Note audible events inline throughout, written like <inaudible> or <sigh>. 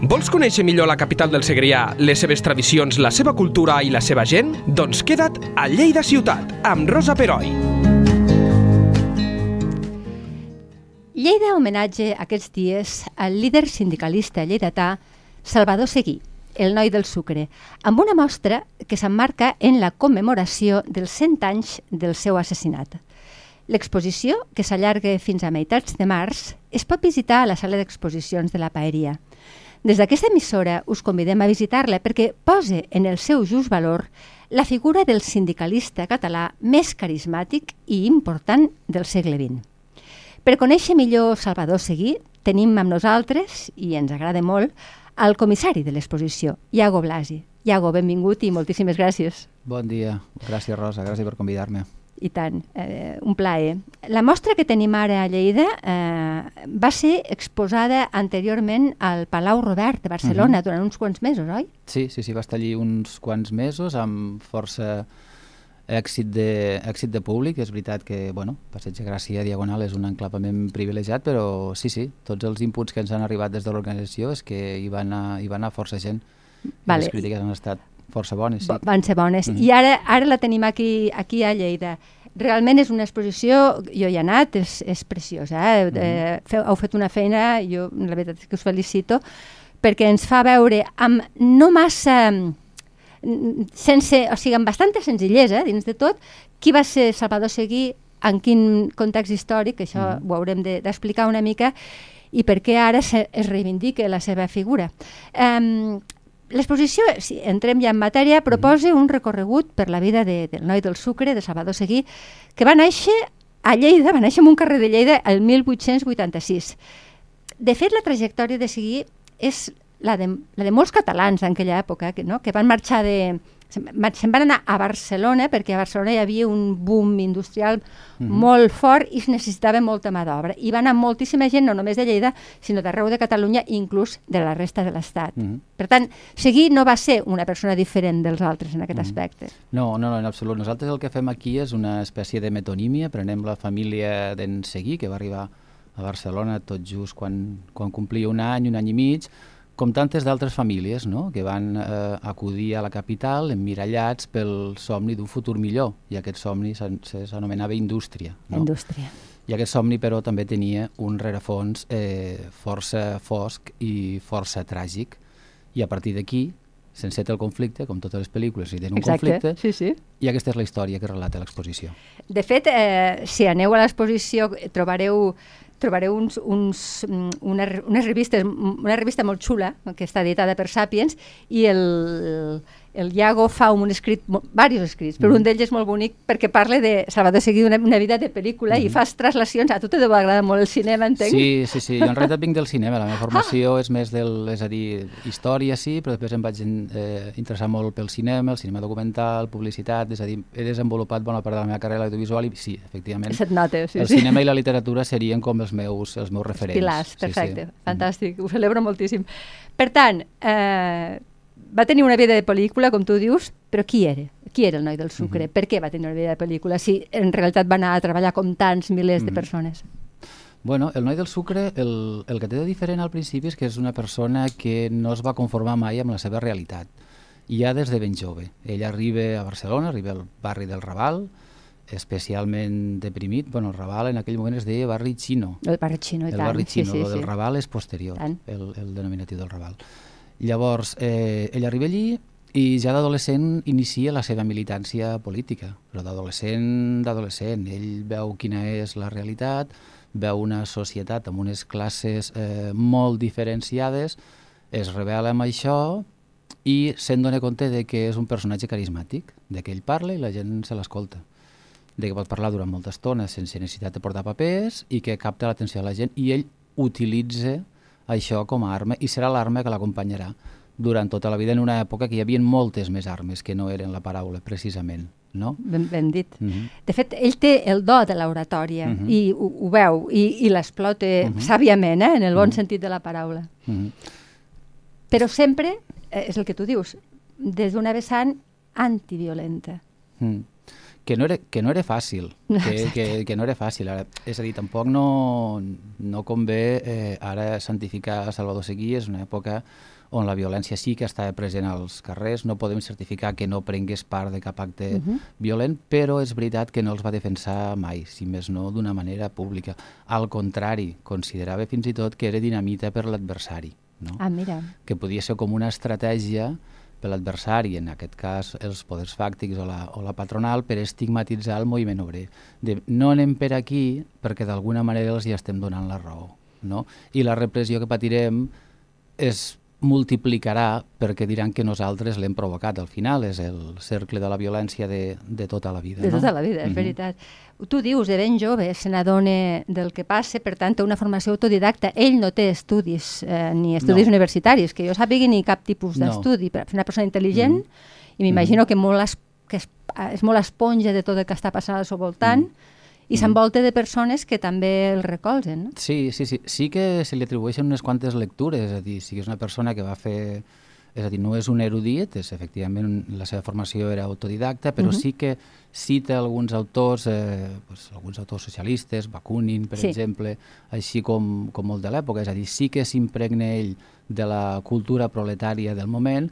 Vols conèixer millor la capital del Segrià, les seves tradicions, la seva cultura i la seva gent? Doncs queda't a Lleida Ciutat, amb Rosa Peroi. Lleida homenatge aquests dies al líder sindicalista lleidatà Salvador Seguí, el noi del sucre, amb una mostra que s'emmarca en la commemoració dels 100 anys del seu assassinat. L'exposició, que s'allarga fins a meitats de març, es pot visitar a la sala d'exposicions de la Paeria. Des d'aquesta emissora us convidem a visitar-la perquè posa en el seu just valor la figura del sindicalista català més carismàtic i important del segle XX. Per conèixer millor Salvador Seguí, tenim amb nosaltres, i ens agrada molt, el comissari de l'exposició, Iago Blasi. Iago, benvingut i moltíssimes gràcies. Bon dia. Gràcies, Rosa. Gràcies per convidar-me. I tant, eh, un plaer. La mostra que tenim ara a Lleida eh, va ser exposada anteriorment al Palau Robert de Barcelona uh -huh. durant uns quants mesos, oi? Sí, sí, sí, va estar allí uns quants mesos amb força èxit de, èxit de públic. És veritat que, bueno, Passeig de Gràcia Diagonal és un enclavament privilegiat, però sí, sí, tots els inputs que ens han arribat des de l'organització és que hi va anar, hi va anar força gent. Vale. Les crítiques han estat força bones, sí. Van ser bones. Mhm. I ara, ara la tenim aquí, aquí a Lleida. Realment és una exposició, jo hi he anat, és, és preciosa. Eh? eh, feu, heu fet una feina, jo la veritat és que us felicito, perquè ens fa veure amb no massa mm, sense, o sigui, amb bastanta senzillesa, dins de tot, qui va ser Salvador Seguí, en quin context històric, això Mhm. ho haurem de- d'explicar una mica, i per què ara se, es reivindica la seva figura. Um, L'exposició, si entrem ja en matèria, proposa un recorregut per la vida de, del noi del sucre, de Salvador Seguí, que va néixer a Lleida, va néixer en un carrer de Lleida el 1886. De fet, la trajectòria de Seguí és la de, la de molts catalans en aquella època, que, no? que van marxar de... Se'n va- se'n van anar a Barcelona perquè a Barcelona hi havia un boom industrial Mhm. molt fort i es necessitava molta mà d'obra. I va anar moltíssima gent, no només de Lleida, sinó d'arreu de Catalunya i inclús de la resta de l'Estat. Mhm. Per tant, Seguí no va ser una persona diferent dels altres en aquest Mhm. aspecte. No, no, no, en absolut. Nosaltres el que fem aquí és una espècie de metonímia. Prenem la família d'en Seguí, que va arribar a Barcelona tot just quan, quan complia un any, un any i mig, com tantes d'altres famílies no? que van eh, acudir a la capital emmirallats pel somni d'un futur millor, i aquest somni s'anomenava indústria. No? Indústria. I aquest somni, però, també tenia un rerefons eh, força fosc i força tràgic. I a partir d'aquí, sense el conflicte, com totes les pel·lícules, hi tenen un Exacte, conflicte, sí, sí. i aquesta és la història que relata l'exposició. De fet, eh, si aneu a l'exposició trobareu trobareu uns, uns, mm, una, unes revistes, una revista molt xula, que està editada per Sapiens, i el, el Iago fa un escrit, diversos escrits, però Mhm. un d'ells és molt bonic perquè parla de Salvador Seguí, una, una vida de pel·lícula, i Mhm. fas traslacions. A tu te deu agradar molt el cinema, entenc? Sí, sí, sí. Jo en realitat vinc del cinema. La meva <laughs> formació és més del... És a dir, història sí, però després em vaig eh, interessar molt pel cinema, el cinema documental, publicitat, és a dir, he desenvolupat bona part de la meva carrera audiovisual i sí, efectivament, Se't nota, sí, el sí. cinema i la literatura serien com els meus, els meus referents. Pilars, perfecte, Sí, sí. fantàstic, ho celebro moltíssim. Per tant, eh, va tenir una vida de pel·lícula, com tu dius, però qui era? Qui era el noi del sucre? Mhm. Per què va tenir una vida de pel·lícula si en realitat va anar a treballar com tants milers de Mhm. persones? Bueno, el noi del sucre, el, el que té de diferent al principi és que és una persona que no es va conformar mai amb la seva realitat. I ja des de ben jove. Ell arriba a Barcelona, arriba al barri del Raval, especialment deprimit. Bueno, el Raval en aquell moment es deia barri xino. El barri xino, i el tant. barri xino, sí, sí, lo del sí. Raval és posterior, Tant. el, el denominatiu del Raval. Llavors, eh, ell arriba allí i ja d'adolescent inicia la seva militància política, però d'adolescent, d'adolescent. Ell veu quina és la realitat, veu una societat amb unes classes eh, molt diferenciades, es revela amb això i se'n dona compte de que és un personatge carismàtic, de que ell parla i la gent se l'escolta de que pot parlar durant molta estona sense necessitat de portar papers i que capta l'atenció de la gent i ell utilitza això com a arma i serà l'arma que l'acompanyarà durant tota la vida en una època que hi havia moltes més armes que no eren la paraula, precisament. No? Ben, ben dit. Mm -hmm. De fet, ell té el do de l'oratòria Mhm. i ho, ho veu i, i l'explota Mhm. sàviament, eh, en el bon Mhm. sentit de la paraula. Mm -hmm. Però sempre, eh, és el que tu dius, des d'una vessant antiviolenta. Mm. Que no era, que no era fàcil, que, que, que no era fàcil. Ara, és a dir, tampoc no, no convé eh, ara santificar Salvador Seguí, és una època on la violència sí que estava present als carrers, no podem certificar que no prengués part de cap acte uh -huh. violent, però és veritat que no els va defensar mai, si més no d'una manera pública. Al contrari, considerava fins i tot que era dinamita per l'adversari. No? Ah, mira. Que podia ser com una estratègia per l'adversari, en aquest cas els poders fàctics o la, o la patronal, per estigmatitzar el moviment obrer. De, no anem per aquí perquè d'alguna manera els hi estem donant la raó. No? I la repressió que patirem és multiplicarà perquè diran que nosaltres l'hem provocat. Al final és el cercle de la violència de, de tota la vida. De no? tota la vida, és mm -hmm. veritat. Tu dius, de ben jove, se n'adona del que passa, per tant, té una formació autodidacta. Ell no té estudis, eh, ni estudis no. universitaris, que jo sàpigui ni cap tipus d'estudi. No. Per una persona intel·ligent, mm i m'imagino mm que, molt es, que és, és molt esponja de tot el que està passant al seu voltant, mm i mm. s'envolta de persones que també el recolzen, no? Sí, sí, sí. Sí que se li atribueixen unes quantes lectures, és a dir, si és una persona que va fer... És a dir, no és un erudit, és, efectivament la seva formació era autodidacta, però uh -huh. sí que cita alguns autors, eh, pues, alguns autors socialistes, Bakunin, per sí. exemple, així com, com molt de l'època, és a dir, sí que s'impregna ell de la cultura proletària del moment,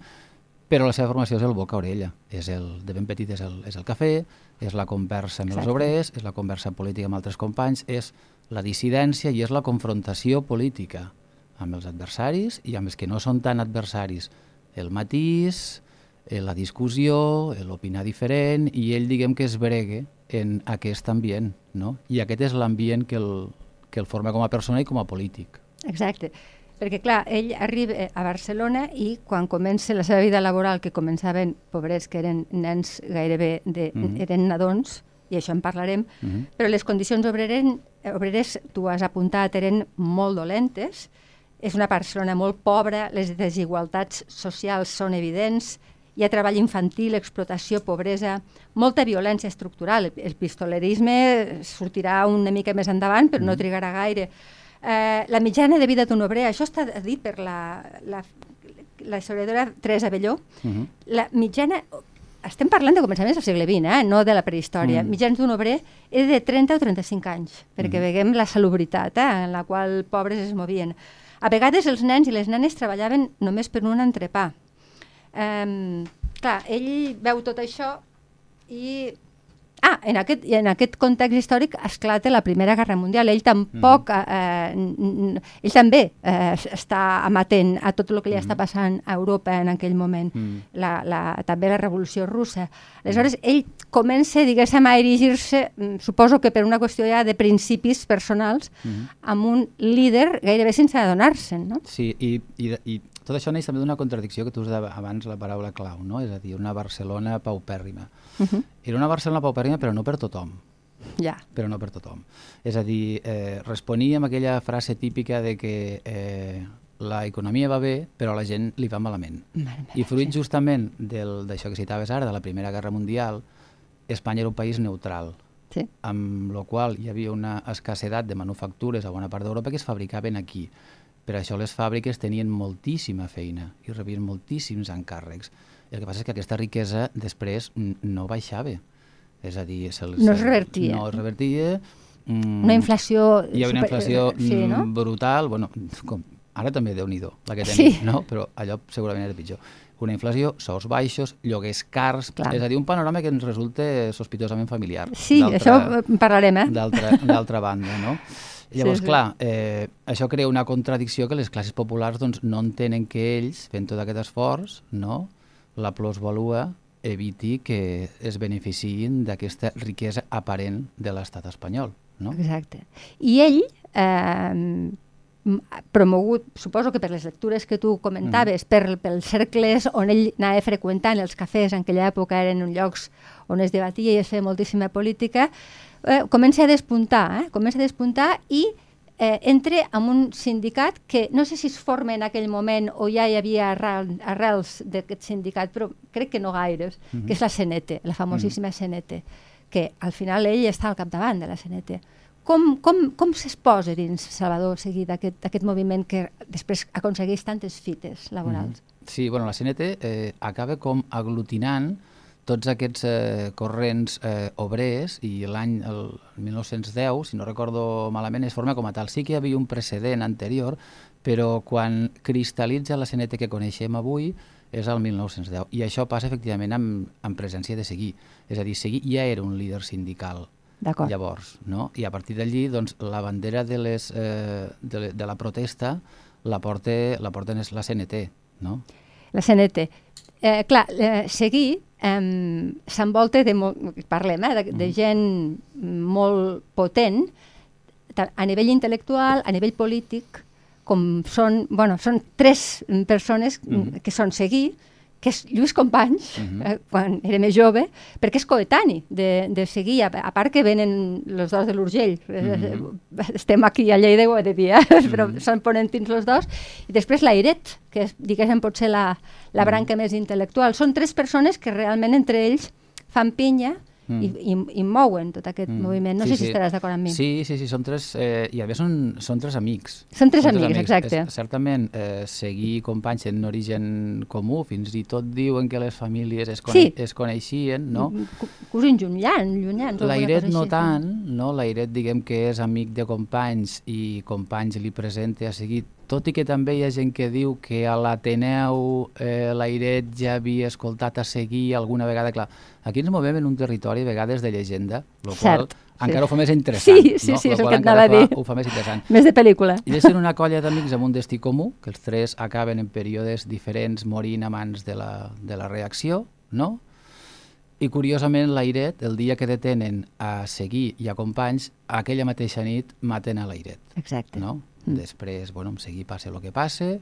però la seva formació és el boca-orella, és el, de ben petit és el, és el cafè, és la conversa amb Exacte. els obrers, és la conversa política amb altres companys, és la dissidència i és la confrontació política amb els adversaris i amb els que no són tan adversaris. El matís, eh, la discussió, l'opinar diferent, i ell diguem que es bregue en aquest ambient, no? I aquest és l'ambient que, el, que el forma com a persona i com a polític. Exacte. Perquè, clar, ell arriba a Barcelona i quan comença la seva vida laboral, que començaven pobrets, que eren nens gairebé, de, mm -hmm. eren nadons, i això en parlarem, mm -hmm. però les condicions obreres, obreres, tu has apuntat, eren molt dolentes, és una Barcelona molt pobra, les desigualtats socials són evidents, hi ha treball infantil, explotació, pobresa, molta violència estructural. El pistolerisme sortirà una mica més endavant, però no trigarà gaire Eh, la mitjana de vida d'un obrer, això està dit per la, la, la historiadora Teresa Avelló, uh mhm. -huh. la mitjana estem parlant de començaments del segle XX, eh? no de la prehistòria. Mm. Mitjans d'un obrer és de 30 o 35 anys, perquè mm. veiem la salubritat eh? en la qual pobres es movien. A vegades els nens i les nenes treballaven només per un entrepà. Um, clar, ell veu tot això i Ah, en aquest, en aquest context històric esclata la Primera Guerra Mundial. Ell tampoc, mm. eh, ell també eh, està amatent a tot el que li mm. està passant a Europa en aquell moment, mm. la, la, també la Revolució Russa. Aleshores, ell comença, diguéssim, a erigir-se, mm, suposo que per una qüestió ja de principis personals, mm. amb un líder gairebé sense adonar-se'n, no? Sí, i, i, i tot això neix també d'una contradicció que tu has abans la paraula clau, no? És a dir, una Barcelona paupèrrima. Uh -huh. Era una Barcelona paupèrrima però no per tothom. Ja. Però no per tothom. És a dir, eh, responia amb aquella frase típica de que eh, la economia va bé, però la gent li va malament. I fruit justament d'això que citaves ara, de la Primera Guerra Mundial, Espanya era un país neutral, sí. amb la qual hi havia una escassedat de manufactures a bona part d'Europa que es fabricaven aquí. Per això les fàbriques tenien moltíssima feina i rebien moltíssims encàrrecs. El que passa és que aquesta riquesa després no baixava. És a dir, se, no es revertia. No es revertia. Mm, una inflació... Hi ha una inflació super... sí, no? brutal. Bueno, com, ara també déu nhi la que tenim, sí. no? però allò segurament era pitjor. Una inflació, sous baixos, lloguers cars, Clar. és a dir, un panorama que ens resulta sospitosament familiar. Sí, això parlarem, eh? D'altra banda, no? <laughs> Llavors, sí, sí. clar, eh, això crea una contradicció que les classes populars doncs, no entenen que ells, fent tot aquest esforç, no, la plusvalua eviti que es beneficiïn d'aquesta riquesa aparent de l'estat espanyol. No? Exacte. I ell, eh, promogut, suposo que per les lectures que tu comentaves, mm. per, pels cercles on ell anava freqüentant, els cafès en aquella època eren llocs on es debatia i es feia moltíssima política, eh, comença a despuntar, eh? comença a despuntar i eh, entra en un sindicat que no sé si es forma en aquell moment o ja hi havia arrel, arrels d'aquest sindicat, però crec que no gaires, mm -hmm. que és la CNT, la famosíssima mm -hmm. CNT, que al final ell està al capdavant de la CNT. Com, com, com s'exposa dins Salvador Seguí d'aquest moviment que després aconsegueix tantes fites laborals? Mm -hmm. Sí, bueno, la CNT eh, acaba com aglutinant tots aquests eh, corrents eh, obrers i l'any el 1910, si no recordo malament, es forma com a tal. Sí que hi havia un precedent anterior, però quan cristal·litza la CNT que coneixem avui és el 1910. I això passa efectivament amb, amb presència de Seguí. És a dir, Seguí ja era un líder sindical llavors, no? I a partir d'allí, doncs, la bandera de, les, eh, de, de la protesta la porta, la porta la CNT, no? La CNT. Eh, clar, eh, Seguí eh, s'envolta de, parlem, eh, de, de mm. gent molt potent, a nivell intel·lectual, a nivell polític, com són, bueno, són tres persones mm -hmm. que són seguir, que és Lluís Companys, uh -huh. eh, quan era més jove, perquè és coetani de, de seguir, a, a part que venen els dos de l'Urgell, uh eh, -huh. estem aquí a Lleida, ho he de dir, eh? uh -huh. però són ponentins els dos, i després l'Airet, que és, diguéssim, potser la, la branca uh -huh. més intel·lectual. Són tres persones que realment entre ells fan pinya mm. i, i, i mouen tot aquest mm. moviment. No sí, sé si sí. estaràs d'acord amb mi. Sí, sí, sí, són tres, eh, i a més són, són tres amics. Són tres, són amics, amics, exacte. És, certament, eh, seguir companys en origen comú, fins i tot diuen que les famílies es, cone sí. es coneixien, no? Cosins llunyans, llunyans. L'Airet no tant, no? L'Airet diguem que és amic de companys i companys li presenta a seguir tot i que també hi ha gent que diu que a l'Ateneu eh, l'Airet ja havia escoltat a seguir alguna vegada, clar, aquí ens movem en un territori a vegades de llegenda, el qual sí. encara ho fa més interessant. Sí, sí, no? sí, és el que et anava a dir. Ho fa més interessant. Més de pel·lícula. I és una colla d'amics amb un destí comú, que els tres acaben en períodes diferents morint a mans de la, de la reacció, no? I curiosament l'Airet, el dia que detenen a Seguir i a companys, aquella mateixa nit maten a l'Airet. Exacte. No? Mm. Després, bueno, seguir passe el que passe,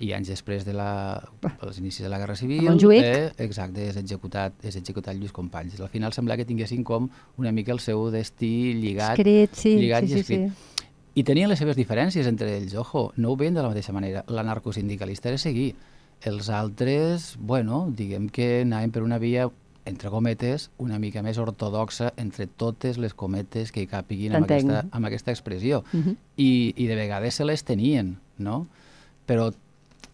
i anys després de la, dels inicis de la Guerra Civil, eh, exacte, és executat, és executat Lluís Companys. Al final sembla que tinguessin com una mica el seu destí lligat, escrit, sí, lligat sí, i escrit. Sí, sí. I tenien les seves diferències entre ells, ojo, no ho veien de la mateixa manera. L'anarcosindicalista era seguir. Els altres, bueno, diguem que anaven per una via entre cometes, una mica més ortodoxa entre totes les cometes que hi capiguin amb aquesta, amb aquesta expressió. Uh -huh. I, I de vegades se les tenien, no? Però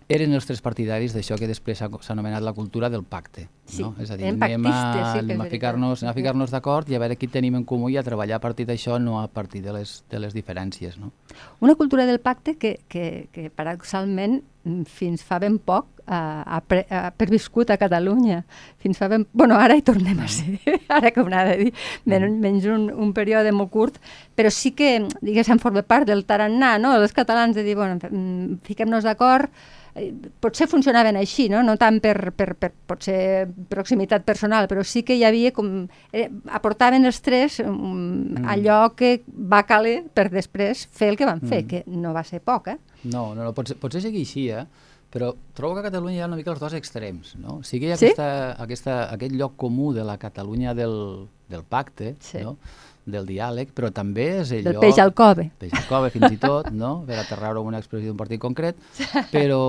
eren els tres partidaris d'això que després s'ha anomenat la cultura del pacte. Sí, no? És a dir, anem a, sí anem a ficar-nos ficar, ficar d'acord i a veure qui tenim en comú i a treballar a partir d'això, no a partir de les, de les diferències. No? Una cultura del pacte que, que, que paradoxalment fins fa ben poc ha, ha, pre, ha perviscut a Catalunya. Fins fa ben... Bueno, ara hi tornem a ser, <laughs> ara que ho de dir, menys, mm. menys un, un període molt curt, però sí que, diguéssim, forma part del tarannà, no?, dels catalans, de dir, bueno, mm, fiquem-nos d'acord, eh, potser funcionaven així, no? no tant per, per, per potser proximitat personal, però sí que hi havia com... Eh, aportaven els tres um, mm. allò que va caler per després fer el que van fer, mm. que no va ser poc, eh? No, no, no potser, potser sigui així, eh? Però trobo que a Catalunya hi ha una mica els dos extrems, no? O sigui, hi ha sí? aquesta, aquesta, aquest lloc comú de la Catalunya del, del pacte, sí. no? del diàleg, però també és el del lloc... peix al cove. Peix al cove, fins i tot, no? per aterrar-ho amb una expressió d'un partit concret, però,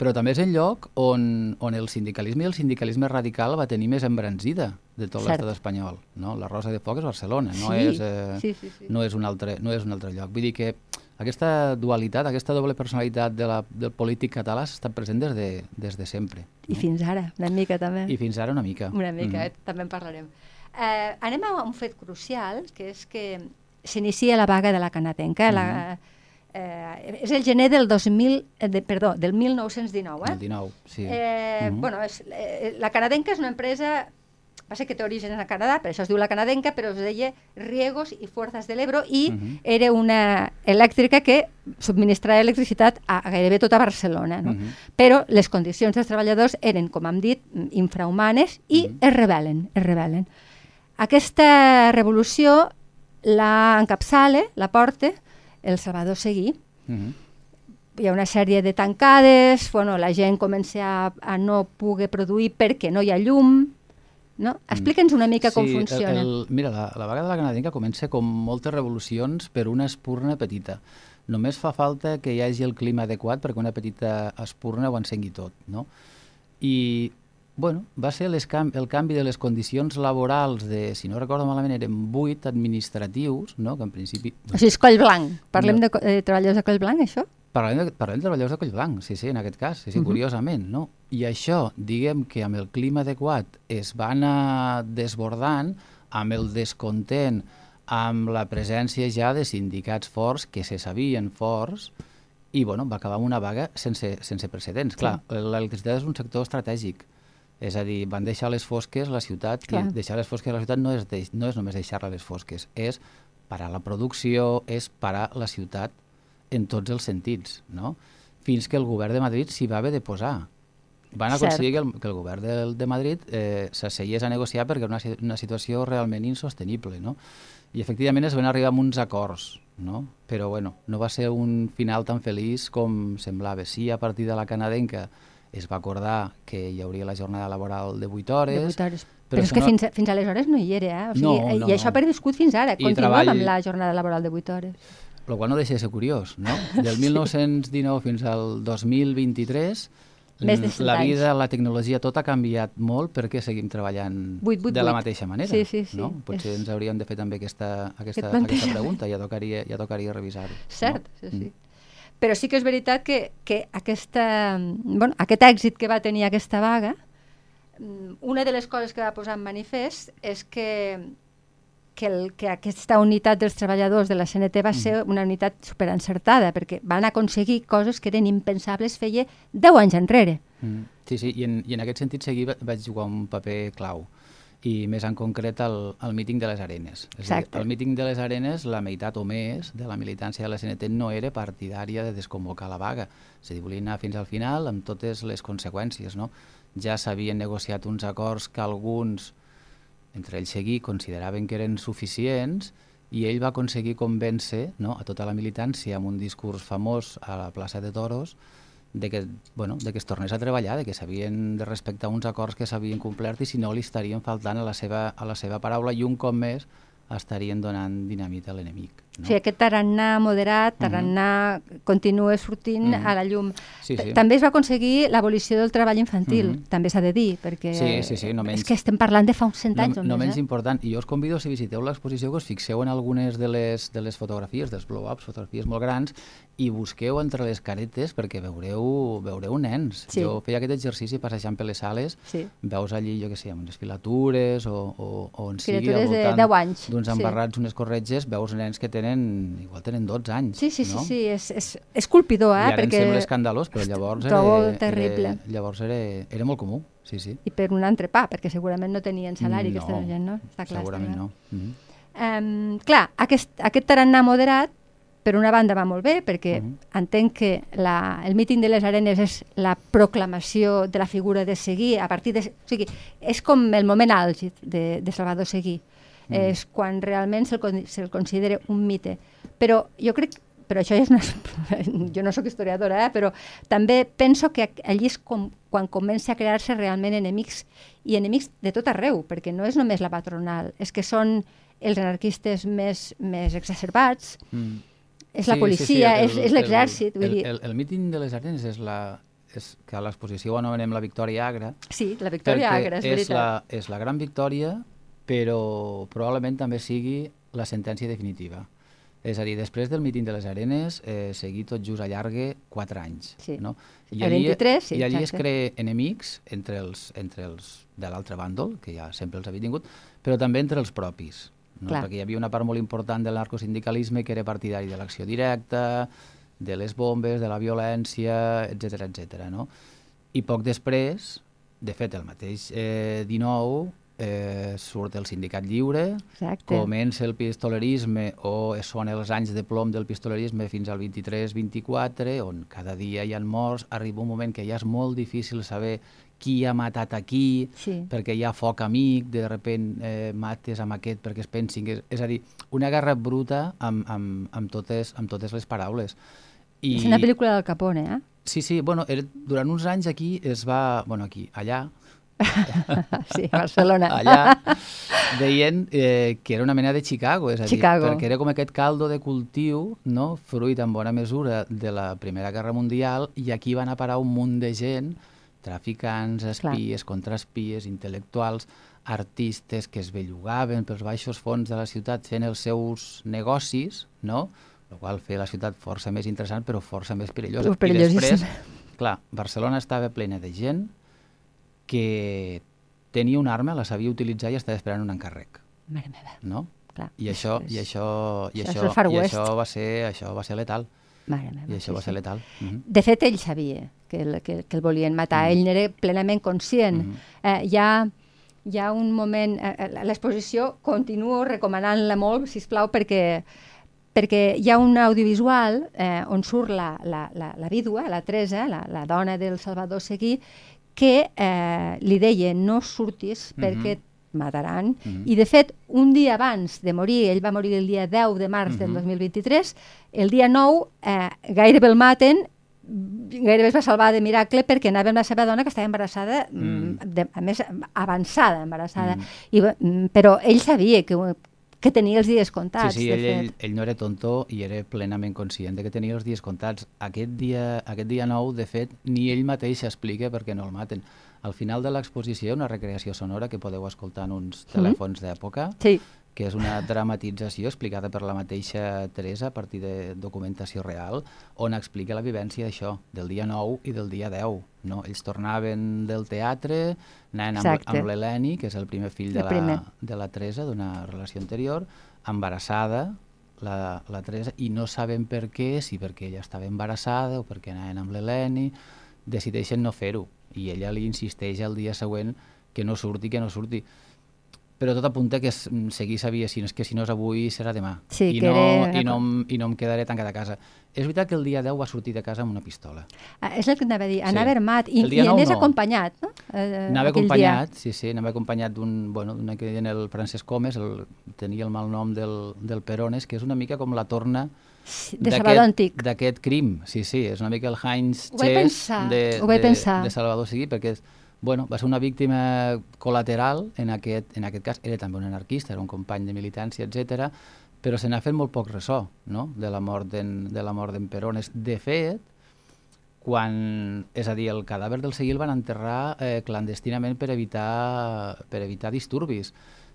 però també és el lloc on, on el sindicalisme i el sindicalisme radical va tenir més embranzida de tot l'estat espanyol. No? La Rosa de Foc és Barcelona, no, sí, és, eh, sí, sí, sí. no, és un altre, no és un altre lloc. Vull dir que aquesta dualitat, aquesta doble personalitat de la, del polític català està present des de, des de sempre. No? I fins ara, una mica també. I fins ara una mica. Una mica, mm -hmm. eh? també en parlarem. Eh, anem a un fet crucial, que és que s'inicia la vaga de la canadenca. Mm -hmm. la, eh, és el gener del 2000, eh, de, perdó, del 1919. Eh? El 19, sí. Eh, mm -hmm. bueno, és, eh, la canadenca és una empresa va ser que té origen a Canadà, per això es diu la canadenca, però es deia Riegos i Fuerzas del Ebro i uh -huh. era una elèctrica que subministrava electricitat a, a gairebé tota Barcelona. No? Uh -huh. Però les condicions dels treballadors eren, com hem dit, infrahumanes i uh -huh. es rebel·len, es rebel·len. Aquesta revolució la encapçale, la porta, el Salvador Seguí, uh -huh hi ha una sèrie de tancades, bueno, la gent comença a, a no poder produir perquè no hi ha llum, no? Explica'ns una mica sí, com funciona. El, el, mira, la, la vaga de la canadenca comença com moltes revolucions per una espurna petita. Només fa falta que hi hagi el clima adequat perquè una petita espurna ho encengui tot. No? I bueno, va ser les cam el canvi de les condicions laborals de, si no recordo malament, eren vuit administratius, no? que en principi... O sigui, és coll blanc. Parlem no. de, de treballadors de coll blanc, això? Parlem de, parlem de treballadors de Collblanc, sí, sí, en aquest cas, sí, sí, uh -huh. curiosament, no? I això, diguem que amb el clima adequat es va anar desbordant, amb el descontent, amb la presència ja de sindicats forts, que se sabien forts, i bueno, va acabar amb una vaga sense, sense precedents. Sí. Clar, l'electricitat és un sector estratègic, és a dir, van deixar les fosques la ciutat, Clar. i deixar les fosques la ciutat no és, de, no és només deixar-la les fosques, és parar la producció, és parar la ciutat en tots els sentits, no? fins que el govern de Madrid s'hi va haver de posar. Van aconseguir que el, que el govern de, de Madrid eh, s'asseiés a negociar perquè era una, una situació realment insostenible, no? I efectivament es van arribar a uns acords, no? Però bueno, no va ser un final tan feliç com semblava. Sí, a partir de la canadenca es va acordar que hi hauria la jornada laboral de 8 hores. De 8 hores. Però, però és que no... fins, fins aleshores no hi era, eh? O sigui, no, no, I això ha perviscut fins ara. Continuem treball... amb la jornada laboral de 8 hores el qual no deixa de ser curiós, no? Del <laughs> 1919 fins al 2023 la vida, la tecnologia, tot ha canviat molt perquè seguim treballant 8, 8, de la 8. mateixa manera. Sí, sí, sí. No? Potser és... ens hauríem de fer també aquesta, aquesta, aquesta pregunta, ja tocaria, ja tocaria revisar-ho. Cert, no? sí, sí. Mm. Però sí que és veritat que, que aquesta, bueno, aquest èxit que va tenir aquesta vaga, mm, una de les coses que va posar en manifest és que que, el, que aquesta unitat dels treballadors de la CNT va mm. ser una unitat superencertada, perquè van aconseguir coses que eren impensables feia 10 anys enrere. Mm. Sí, sí, i en, i en aquest sentit seguir vaig jugar un paper clau i més en concret el, el míting de les Arenes. És Exacte. dir, el míting de les Arenes, la meitat o més de la militància de la CNT no era partidària de desconvocar la vaga. És a dir, volien anar fins al final amb totes les conseqüències. No? Ja s'havien negociat uns acords que alguns entre ells seguir, consideraven que eren suficients i ell va aconseguir convèncer no, a tota la militància amb un discurs famós a la plaça de Toros de que, bueno, de que es tornés a treballar, de que s'havien de respectar uns acords que s'havien complert i si no li estarien faltant a la seva, a la seva paraula i un cop més estarien donant dinamita a l'enemic. No? Sí, aquest tarannà moderat, tarannà uh -huh. continua sortint uh -huh. a la llum. Sí, sí. També es va aconseguir l'abolició del treball infantil, uh -huh. també s'ha de dir, perquè sí, sí, sí, no menys, és que estem parlant de fa uns cent anys no, o més. No menys eh? important, i jo us convido, si visiteu l'exposició, que us fixeu en algunes de les, de les fotografies, dels blow-ups, fotografies molt grans, i busqueu entre les caretes perquè veureu, veureu nens. Sí. Jo feia aquest exercici passejant per les sales, sí. veus allí, jo què sé, amb unes filatures o, o, o on sigui, al voltant d'uns embarrats, sí. unes corretges, veus nens que tenen igual tenen 12 anys. Sí, sí, no? sí, sí és, és, és colpidor, eh? I ara perquè... em sembla escandalós, però llavors era, terrible. Era, llavors era, era molt comú, sí, sí. I per un entrepà, perquè segurament no tenien salari no, aquesta gent, no? Està clar, segurament està clar. no. Mm -hmm. um, clar, aquest, aquest tarannà moderat per una banda va molt bé, perquè uh -huh. entenc que la, el míting de les arenes és la proclamació de la figura de Seguí, a partir de... O sigui, és com el moment àlgid de, de Salvador Seguí. -huh. És quan realment se'l se considera un mite. Però jo crec però això és una... <laughs> jo no sóc historiadora, eh? però també penso que allí és com, quan comença a crear-se realment enemics, i enemics de tot arreu, perquè no és només la patronal, és que són els anarquistes més, més exacerbats, mm és sí, la policia, sí, sí, el, és, és l'exèrcit. El, el, el, el míting de les Arenes és la és que a l'exposició ho anomenem la Victòria Agra. Sí, la Victòria Agra, és, és veritat. La, és la gran victòria, però probablement també sigui la sentència definitiva. És a dir, després del míting de les Arenes, eh, seguir tot just allargue quatre anys. Sí. No? I allí, 23, sí, I allí exacte. es crea enemics entre els, entre els de l'altre bàndol, que ja sempre els havia tingut, però també entre els propis no? perquè hi havia una part molt important del narcosindicalisme que era partidari de l'acció directa, de les bombes, de la violència, etc etc. no? I poc després, de fet, el mateix eh, 19, eh, surt el sindicat lliure, Exacte. comença el pistolerisme o són els anys de plom del pistolerisme fins al 23-24, on cada dia hi ha morts, arriba un moment que ja és molt difícil saber qui ha matat a qui, sí. perquè hi ha foc amic, de repent eh, mates amb aquest perquè es pensin que... És, és a dir, una guerra bruta amb, amb, amb, totes, amb totes les paraules. I... És una pel·lícula del Capone, eh? Sí, sí, bueno, era, durant uns anys aquí es va... Bueno, aquí, allà... <laughs> sí, Barcelona. allà deien eh, que era una mena de Chicago, és a Chicago. dir, perquè era com aquest caldo de cultiu, no?, fruit en bona mesura de la Primera Guerra Mundial, i aquí van a parar un munt de gent traficants, espies, Clar. contraespies, intel·lectuals, artistes que es bellugaven pels baixos fons de la ciutat fent els seus negocis, no? el qual feia la ciutat força més interessant però força més perillosa. Perillosíssima. I després, clar, Barcelona estava plena de gent que tenia una arma, la sabia utilitzar i estava esperant un encàrrec, meva, no? clar. I això, i això, i això això, i això va ser, això va ser letal. Meva, I això sí, va sí. ser letal. Mhm. De fet, ell sabia que el, que, que el volien matar, Mm. ell n'era plenament conscient. Mhm. Eh, hi, ha, hi ha un moment... Eh, eh, L'exposició continuo recomanant-la molt, si plau perquè, perquè hi ha un audiovisual eh, on surt la, la, la, la vídua, la Teresa, la, la dona del Salvador Seguí, que eh, li deia no surtis Mhm. perquè et mataran. Mhm. I, de fet, un dia abans de morir, ell va morir el dia 10 de març del Mhm. 2023, el dia 9 eh, gairebé el maten, gairebé es va salvar de miracle perquè anava amb la seva dona que estava embarassada, Mm. mm. de, a més avançada embarassada, Mm. I, mm, però ell sabia que, que tenia els dies Sí, comptats, sí, de ell, ell, ell no era tonto i era plenament conscient de que tenia els dies comptats. Aquest dia, aquest dia nou, de fet, ni ell mateix explica per què no el maten. Al final de l'exposició hi ha una recreació sonora que podeu escoltar en uns telèfons d'època, Sí, que és una dramatització explicada per la mateixa Teresa a partir de documentació real, on explica la vivència d'això, del dia 9 i del dia 10. No? Ells tornaven del teatre, anaven amb, Exacte. amb l'Heleni, que és el primer fill de, primer. la, de la Teresa, d'una relació anterior, embarassada, la, la Teresa, i no saben per què, si perquè ella estava embarassada o perquè anaven amb l'Heleni, decideixen no fer-ho. I ella li insisteix el dia següent que no surti, que no surti però tot apunta que mm, seguir sabia si no, és que si no és avui serà demà Sí, I, no, era- i, no, i no em quedaré tancat a casa és veritat que el dia 10 va sortir de casa amb una pistola Ah, és el que anava a dir, Sí. anava armat i, dia i anés no. acompanyat, no? Eh, anava aquell acompanyat, sí, sí, anava acompanyat d'un, bueno, d'una que deien el Francesc Comes, el, tenia el mal nom del, del Perones, que és una mica com la torna Dia. Sí, De Salvador Antic. D'aquest crim, sí, sí, és una mica el Heinz Chess de, de, de Salvador Seguí, perquè és, bueno, va ser una víctima col·lateral, en aquest, en aquest cas era també un anarquista, era un company de militància, etc. però se n'ha fet molt poc ressò no? de la mort d'en de la mort d'en Perones. De fet, quan, és a dir, el cadàver del Seguí el van enterrar eh, clandestinament per evitar, per evitar disturbis.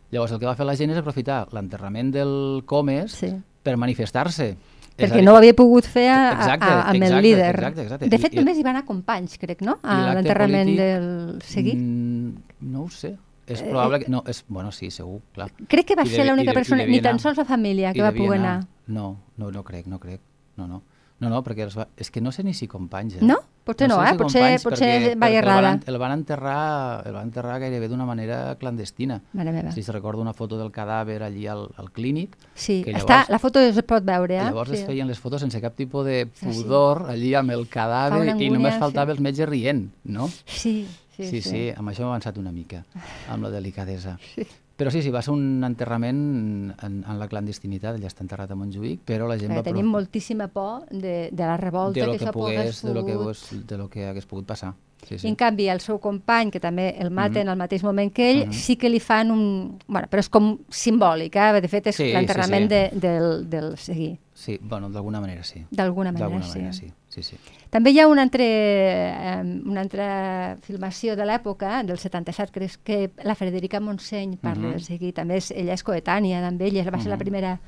Llavors el que va fer la gent és aprofitar l'enterrament del Comes Sí. per manifestar-se. A Perquè dir, no ho havia pogut fer a, a, Exacte, a, amb el exacte, líder. exacte, exacte. De fet, i- només hi van anar companys, crec, no? A l'enterrament del Seguí. Mm, no ho sé. És Eh, probable que... No, és, bueno, sí, segur, clar. Crec que va ser l'única persona, ni tan anar. sols la família, que va poder anar. No, no, no crec, no crec. No, no. No, no, perquè els va... és que no sé ni si companys, eh? No? Potser no, sé eh? Potser- companys, potser el errada. van, el van enterrar, el van enterrar gairebé d'una manera clandestina. Mare meva. Si se recorda una foto del cadàver allí al, al clínic, Sí, que està, llavors- la foto es pot veure, eh? Llavors sí. es feien les fotos sense cap tipus de Sí, sí. pudor allí amb el cadàver una i angúnia, només sí. faltava els metges rient, no? Sí, sí, Sí, sí. sí, amb això hem avançat una mica, amb la delicadesa. Però sí, sí, va ser un enterrament en, en la clandestinitat, ell està enterrat a Montjuïc, però la gent Perquè va... tenim pro- moltíssima por de, de la revolta de lo que, que, això pogués, pogués de lo que, hagués, de lo que hagués pogut passar. Sí, I sí. en canvi, el seu company, que també el maten Mhm. al mateix moment que ell, Mhm. sí que li fan un... Bueno, però és com simbòlic, eh? De fet, és Sí, sí, l'enterrament sí. de, del, del seguir. Sí, bueno, d'alguna manera sí. D'alguna manera, D'alguna sí. manera sí. Sí, sí. També hi ha una altra, una altra filmació de l'època, del 77, crec que la Frederica Montseny parla Mhm. del seguir. També és, ella és coetània, també. Ella va ser la Mhm. primera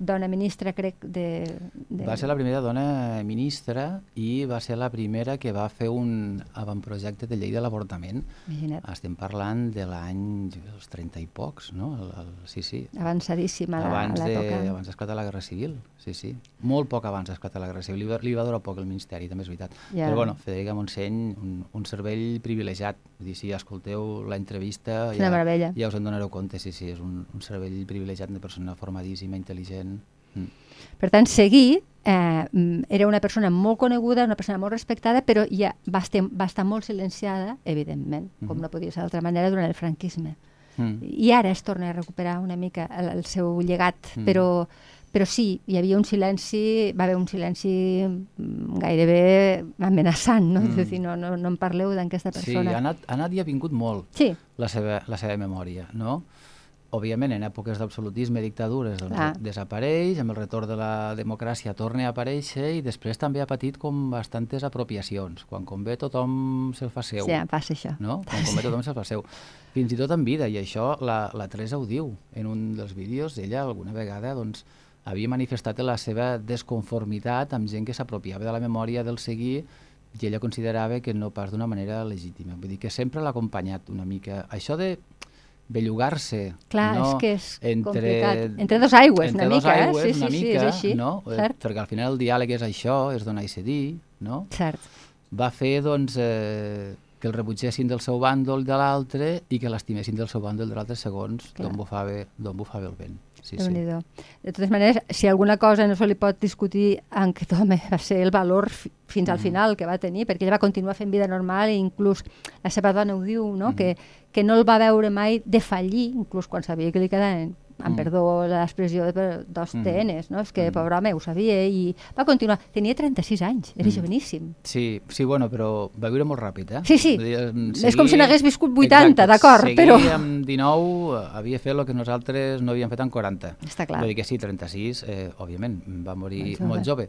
dona ministra, crec, de... de... Va ser la primera dona ministra i va ser la primera que va fer un avantprojecte de llei de l'avortament. Estem parlant de l'any dels 30 i pocs, no? El, el, sí, sí. avançadíssima a la- a abans de- l'època. abans d'esclatar la Guerra Civil, sí, sí. Molt poc abans d'esclatar la Guerra Civil. Li va, li va durar poc el Ministeri, també és veritat. Ja. Però bueno, Federica Montseny, un, un cervell privilegiat. Vull dir, si escolteu la entrevista És una meravella. ja us en donareu compte, sí, sí, és un, un cervell privilegiat, una persona formadíssima, intel·ligent. Mm. Per tant, Seguí eh, mm, era una persona molt coneguda, una persona molt respectada, però ja va estar, va estar molt silenciada, evidentment, com Mhm. no podia ser d'altra manera, durant el franquisme. Mm. I ara es torna a recuperar una mica el, el seu llegat, Mm. però, però sí, hi havia un silenci, va haver un silenci mm, gairebé amenaçant, no? Mm. És dir, no, no, no en parleu d'aquesta Sí, persona. ha anat, ha anat i ha vingut molt Sí, la seva, la seva memòria, no? Òbviament, en èpoques d'absolutisme i dictadures doncs, Clar. desapareix, amb el retorn de la democràcia torna a aparèixer i després també ha patit com bastantes apropiacions. Quan convé tothom se'l fa seu. sí, passa això. no? Quan convé tothom se'l fa seu. Fins i tot en vida, i això la, la Teresa ho diu en un dels vídeos, ella alguna vegada doncs, havia manifestat la seva desconformitat amb gent que s'apropiava de la memòria del seguir i ella considerava que no pas d'una manera legítima. Vull dir que sempre l'ha acompanyat una mica. Això de bellugar-se Clar, no? és que és entre, complicat. Entre dos aigües, entre una dos mica, eh? aigües, Sí, sí, una sí, mica, és així, no? Eh, cert. Perquè al final el diàleg és això, és donar i cedir, no? Cert. Va fer, doncs, eh, que el rebutgessin del seu bàndol de l'altre i que l'estimessin del seu bàndol de l'altre segons d'on bufava, bufava el vent. Sí, sí. De totes maneres, si alguna cosa no se li pot discutir en aquest home va ser el valor fi fins al Mhm. final que va tenir, perquè ell va continuar fent vida normal i inclús la seva dona ho diu, no? que, que no el va veure mai defallir, inclús quan sabia que li quedaven amb Mm. perdó l'expressió de per- dos Mm. TNs, no? És que, Mm. pobre home, ho sabia i va continuar. Tenia 36 anys, era Mm. joveníssim. Sí, sí, bueno, però va viure molt ràpid, eh? Sí, sí. Dir, em, És com si n'hagués viscut 80, Exacte, d'acord, seguir però- amb 19 eh, havia fet el que nosaltres no havíem fet en 40. Està clar. Vull dir que sí, 36, eh, òbviament, va morir Molt jove. molt jove,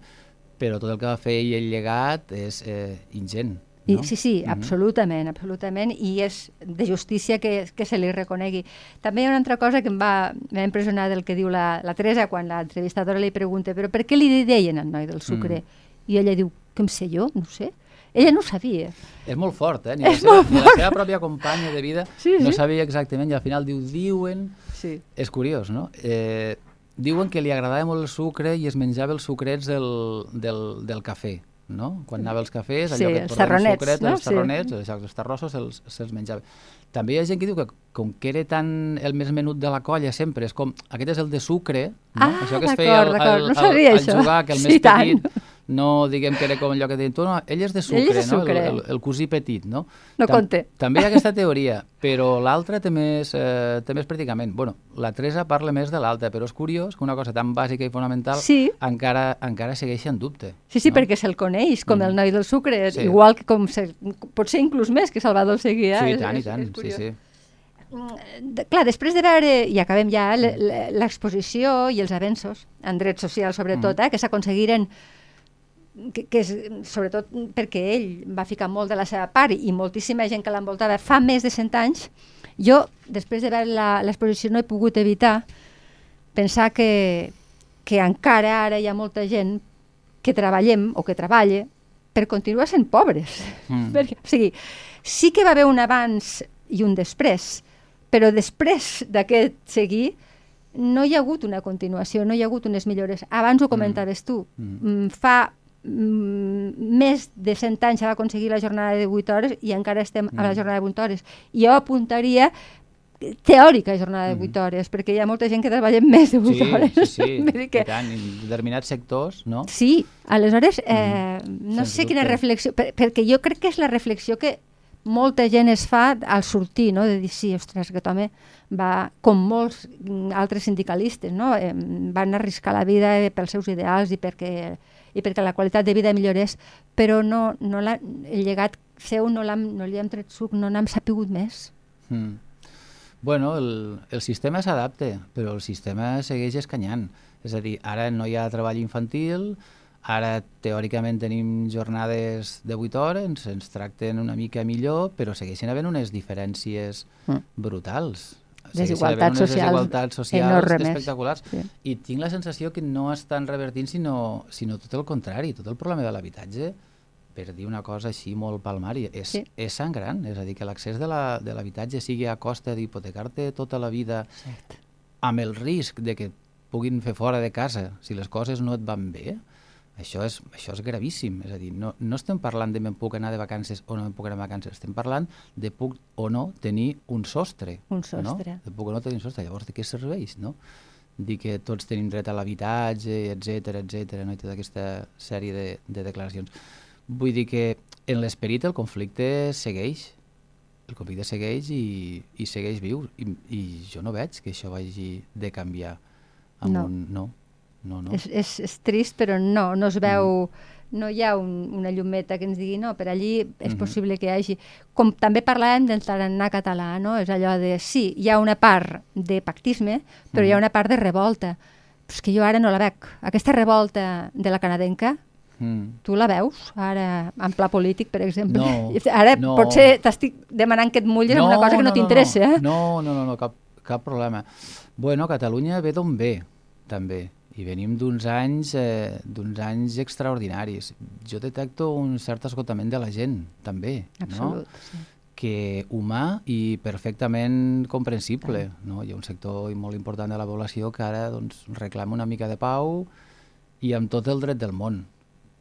però tot el que va fer ell el llegat és eh, ingent. I, no? sí, sí, Mhm. absolutament, absolutament, i és de justícia que, que se li reconegui. També hi ha una altra cosa que em va, m'ha impressionat del que diu la, la Teresa quan l'entrevistadora li pregunta però per què li deien el noi del sucre? Mm. I ella diu, que em sé jo? No sé. Ella no ho sabia. És molt fort, eh? Ni, <laughs> És la seva, molt ni la seva pròpia companya de vida Sí, no sí. sabia exactament i al final diu, diuen... Sí. És curiós, no? Eh, diuen que li agradava molt el sucre i es menjava els sucrets del, del, del cafè, no? Quan anava als cafès, allò Sí, que et portaven sucret, no? els tarronets, sí. els tarrossos se'ls se menjava. També hi ha gent que diu que com que era tan el més menut de la colla sempre, és com, aquest és el de sucre, no? Ah, això que es feia al, d'acord, al, no al, al jugar, que el <laughs> Sí, més tant. No diguem que era com allò que deien tu, no, ell és de sucre, Ell és de no? sucre. El, el, el cosí petit, no? No compte. També hi ha aquesta <laughs> teoria, però l'altra té, més, eh, té més predicament. Bueno, la Teresa parla més de l'altra, però és curiós que una cosa tan bàsica i fonamental Sí. encara, encara segueixi en dubte. Sí, sí, no? perquè se'l coneix com Mm. el noi del sucre, Sí. igual que com se, potser inclús més que Salvador Seguí. Eh? Sí, i És- tant, i és- tant, és sí, sí. Mm, de- clar, després de veure, i acabem ja, l'exposició i els avenços, en drets socials sobretot, Mm. eh, que s'aconseguiren que, que és, sobretot perquè ell va ficar molt de la seva part i moltíssima gent que l'envoltava fa més de 100 anys, jo, després de veure la- l'exposició, no he pogut evitar pensar que, que encara ara hi ha molta gent que treballem o que treballa per continuar sent pobres. Mm. <laughs> Perquè, o sigui, sí que va haver un abans i un després, però després d'aquest seguir no hi ha hagut una continuació, no hi ha hagut unes millores. Abans ho comentaves tu, Mm. mm. fa mm, més de 100 anys va aconseguir la jornada de 8 hores i encara estem a la Mm. jornada de 8 hores. Jo apuntaria teòrica jornada de 8 Mm. hores, perquè hi ha molta gent que treballa més de 8 Sí, hores. sí, <laughs> sí, i que, tant, en determinats sectors, no? Sí, aleshores, eh, no Sens sé quina dubte. reflexió, per, perquè jo crec que és la reflexió que molta gent es fa al sortir, no? de dir, sí, ostres, aquest home va, com molts mm, altres sindicalistes, no? eh, van arriscar la vida eh, pels seus ideals i perquè, i perquè la qualitat de vida millorés, però no, no la, el llegat seu no, no li hem tret suc, no n'hem sapigut més. Mm. Bueno, el, el sistema s'adapta, però el sistema segueix escanyant. És a dir, ara no hi ha treball infantil, ara teòricament tenim jornades de 8 hores, ens, ens tracten una mica millor, però segueixen havent unes diferències Mm. brutals. Desigualtats unes socials desigualtats socials enormes. espectaculars. Sí. I tinc la sensació que no estan revertint, sinó, sinó tot el contrari. Tot el problema de l'habitatge, per dir una cosa així molt palmària, és, Sí. sí. és sangrant. És a dir, que l'accés de la- de l'habitatge sigui a costa d'hipotecar-te tota la vida Cert. amb el risc de que puguin fer fora de casa si les coses no et van bé, això és, això és gravíssim. És a dir, no, no estem parlant de me'n puc anar de vacances o no me'n puc anar de vacances, estem parlant de puc o no tenir un sostre. Un sostre. No? De puc o no tenir un sostre. Llavors, de què serveix, no? Dir que tots tenim dret a l'habitatge, etc etc no? i tota aquesta sèrie de, de declaracions. Vull dir que en l'esperit el conflicte segueix, el conflicte segueix i, i segueix viu i, i jo no veig que això vagi de canviar amb No. un... No, no, no. És, és, és trist, però no, no es veu... No hi ha un, una llumeta que ens digui no, per allí és Mhm. possible que hi hagi... Com també parlàvem del tarannà català, no? És allò de, sí, hi ha una part de pactisme, però hi ha Mhm. una part de revolta. Però és que jo ara no la veig. Aquesta revolta de la canadenca, Mm. tu la veus ara en pla polític, per exemple? No, <laughs> ara no. potser t'estic demanant que et mullis no, una cosa que no, t'interessa, no, eh? No, no, no, no, cap, cap problema. Bueno, Catalunya ve d'on ve, també. I venim d'uns anys, eh, d'uns anys extraordinaris. Jo detecto un cert esgotament de la gent, també, Absolut, no? sí. que humà i perfectament comprensible. No? Hi ha un sector molt important de la població que ara doncs, reclama una mica de pau i amb tot el dret del món.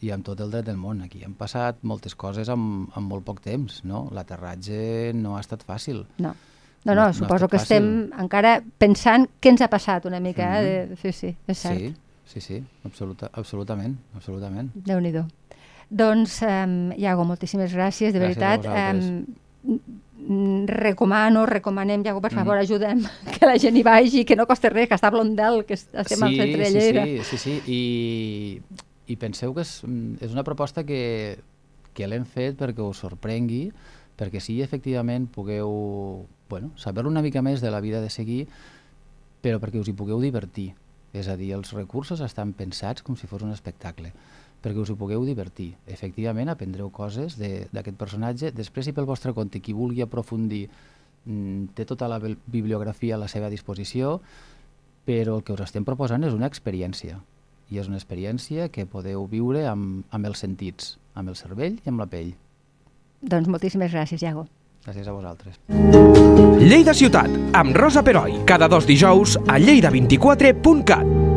I amb tot el dret del món. Aquí han passat moltes coses en, en molt poc temps. No? L'aterratge no ha estat fàcil. No. No, no, No- no suposo estat que fàcil. estem encara pensant què ens ha passat una mica. Eh? De... Sí, sí, és cert. Sí, sí, sí, absoluta, absolutament, absolutament. Déu-n'hi-do. Doncs, um, Iago, moltíssimes gràcies, de Gràcies veritat. Um, recomano, recomanem, Iago, per favor, ajudem <laughs> que la gent hi vagi, que no costa res, que està a Blondel, que est- estem al centre sí, Lleida. sí, sí, sí, i, i penseu que és, mm, és una proposta que, que l'hem fet perquè us sorprengui, perquè sí, efectivament, pugueu bueno, saber una mica més de la vida de seguir, però perquè us hi pugueu divertir. És a dir, els recursos estan pensats com si fos un espectacle, perquè us hi pugueu divertir. Efectivament, aprendreu coses de- d'aquest personatge. Després, si pel vostre compte, qui vulgui aprofundir, mm, té tota la bibliografia a la seva disposició, però el que us estem proposant és una experiència. I és una experiència que podeu viure amb, amb els sentits, amb el cervell i amb la pell. Doncs moltíssimes gràcies, Iago. Gràcies a vosaltres. Lleida Ciutat, amb Rosa Peroi, cada dos dijous a lleida24.cat.